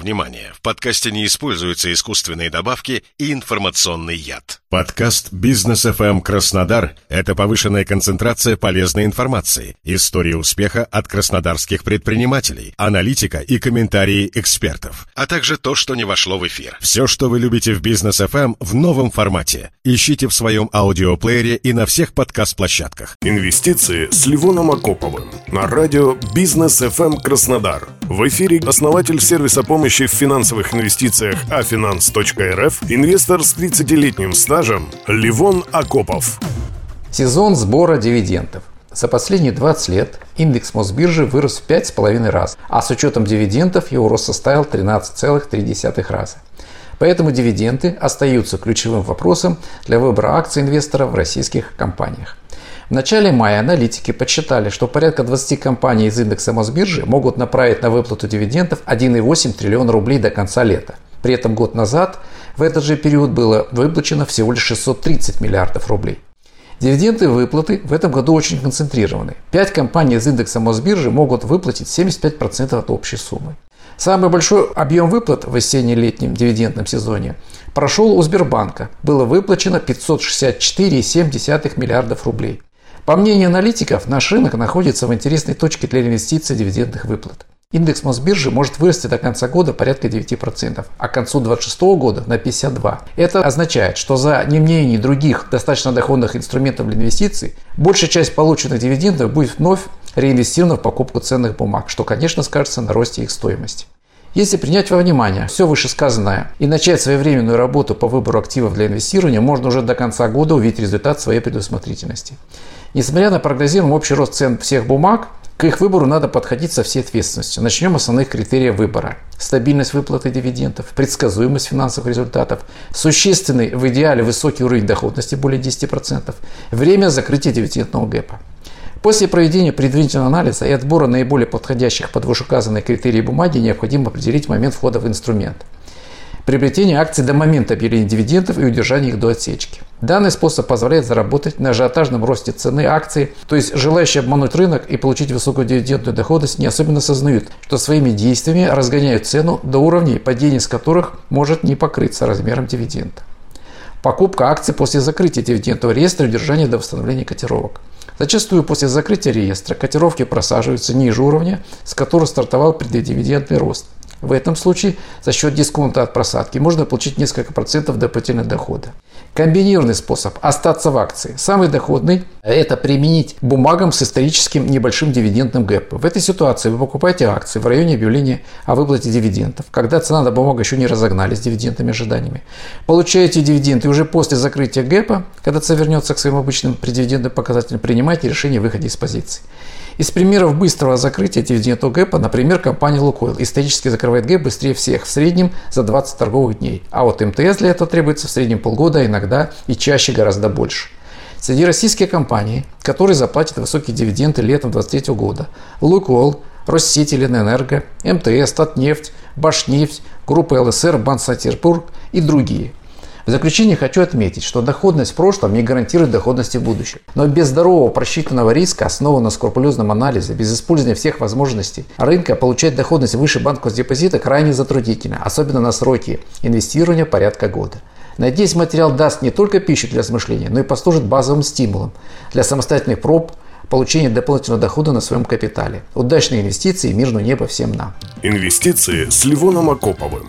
Внимание! В подкасте не используются искусственные добавки и информационный яд. Подкаст «Бизнес FM Краснодар» — это повышенная концентрация полезной информации, истории успеха от краснодарских предпринимателей, аналитика и комментарии экспертов, а также то, что не вошло в эфир. Все, что вы любите в «Бизнес FM» в новом формате. Ищите в своем аудиоплеере и на всех подкаст-площадках. Инвестиции с Ливоном Акоповым на радио «Бизнес FM Краснодар». В эфире основатель сервиса помощи в финансовых инвестициях afinance.rf, инвестор с 30-летним стажем Ливон Акопов. Сезон сбора дивидендов. За последние 20 лет индекс Мосбиржи вырос в 5,5 раз, а с учетом дивидендов его рост составил 13,3 раза. Поэтому дивиденды остаются ключевым вопросом для выбора акций инвестора в российских компаниях. В начале мая аналитики подсчитали, что порядка 20 компаний из индекса Мосбиржи могут направить на выплату дивидендов 1,8 триллиона рублей до конца лета. При этом год назад в этот же период было выплачено всего лишь 630 миллиардов рублей. Дивиденды выплаты в этом году очень концентрированы. Пять компаний из индекса Мосбиржи могут выплатить 75% от общей суммы. Самый большой объем выплат в осенне-летнем дивидендном сезоне прошел у Сбербанка. Было выплачено 564,7 миллиардов рублей. По мнению аналитиков, наш рынок находится в интересной точке для инвестиций дивидендных выплат. Индекс Мосбиржи может вырасти до конца года порядка 9%, а к концу 2026 года на 52%. Это означает, что за неимение других достаточно доходных инструментов для инвестиций, большая часть полученных дивидендов будет вновь реинвестирована в покупку ценных бумаг, что, конечно, скажется на росте их стоимости. Если принять во внимание все вышесказанное и начать своевременную работу по выбору активов для инвестирования, можно уже до конца года увидеть результат своей предусмотрительности. Несмотря на прогнозируемый общий рост цен всех бумаг, к их выбору надо подходить со всей ответственностью. Начнем основных критериев выбора. Стабильность выплаты дивидендов, предсказуемость финансовых результатов, существенный, в идеале высокий уровень доходности более 10%, время закрытия дивидендного гэпа. После проведения предварительного анализа и отбора наиболее подходящих под вышеуказанные критерии бумаги необходимо определить момент входа в инструмент – приобретение акций до момента объявления дивидендов и удержания их до отсечки. Данный способ позволяет заработать на ажиотажном росте цены акций, то есть желающие обмануть рынок и получить высокую дивидендную доходность не особенно осознают, что своими действиями разгоняют цену до уровней, падение с которых может не покрыться размером дивиденда. Покупка акций после закрытия дивидендного реестра и удержания до восстановления котировок. Зачастую после закрытия реестра котировки просаживаются ниже уровня, с которого стартовал преддивидендный рост – в этом случае за счет дисконта от просадки можно получить несколько процентов дополнительного дохода. Комбинированный способ – остаться в акции. Самый доходный – это применить бумагам с историческим небольшим дивидендным гэпом. В этой ситуации вы покупаете акции в районе объявления о выплате дивидендов, когда цена на бумагу еще не разогнались с дивидендными ожиданиями. Получаете дивиденды уже после закрытия гэпа, когда цена вернется к своим обычным преддивидендным показателям, принимайте решение о выходе из позиции. Из примеров быстрого закрытия дивидендного гэпа, например, компания Лукойл исторически закрывает гэп быстрее всех, в среднем за 20 торговых дней. А вот МТС для этого требуется в среднем полгода, а иногда и чаще гораздо больше. Среди российских компаний, которые заплатят высокие дивиденды летом 2023 года, Лукойл, Россети, Ленэнерго, МТС, Татнефть, Башнефть, группа ЛСР, Банк Санкт-Петербург и другие – в заключение хочу отметить, что доходность в прошлом не гарантирует доходности в будущем. Но без здорового просчитанного риска, основанного на скрупулезном анализе, без использования всех возможностей рынка, получать доходность выше банковского депозита крайне затруднительно, особенно на сроки инвестирования порядка года. Надеюсь, материал даст не только пищу для размышления, но и послужит базовым стимулом для самостоятельных проб получения дополнительного дохода на своем капитале. Удачной инвестиции и мирного неба всем нам. Инвестиции с Ливоном Акоповым.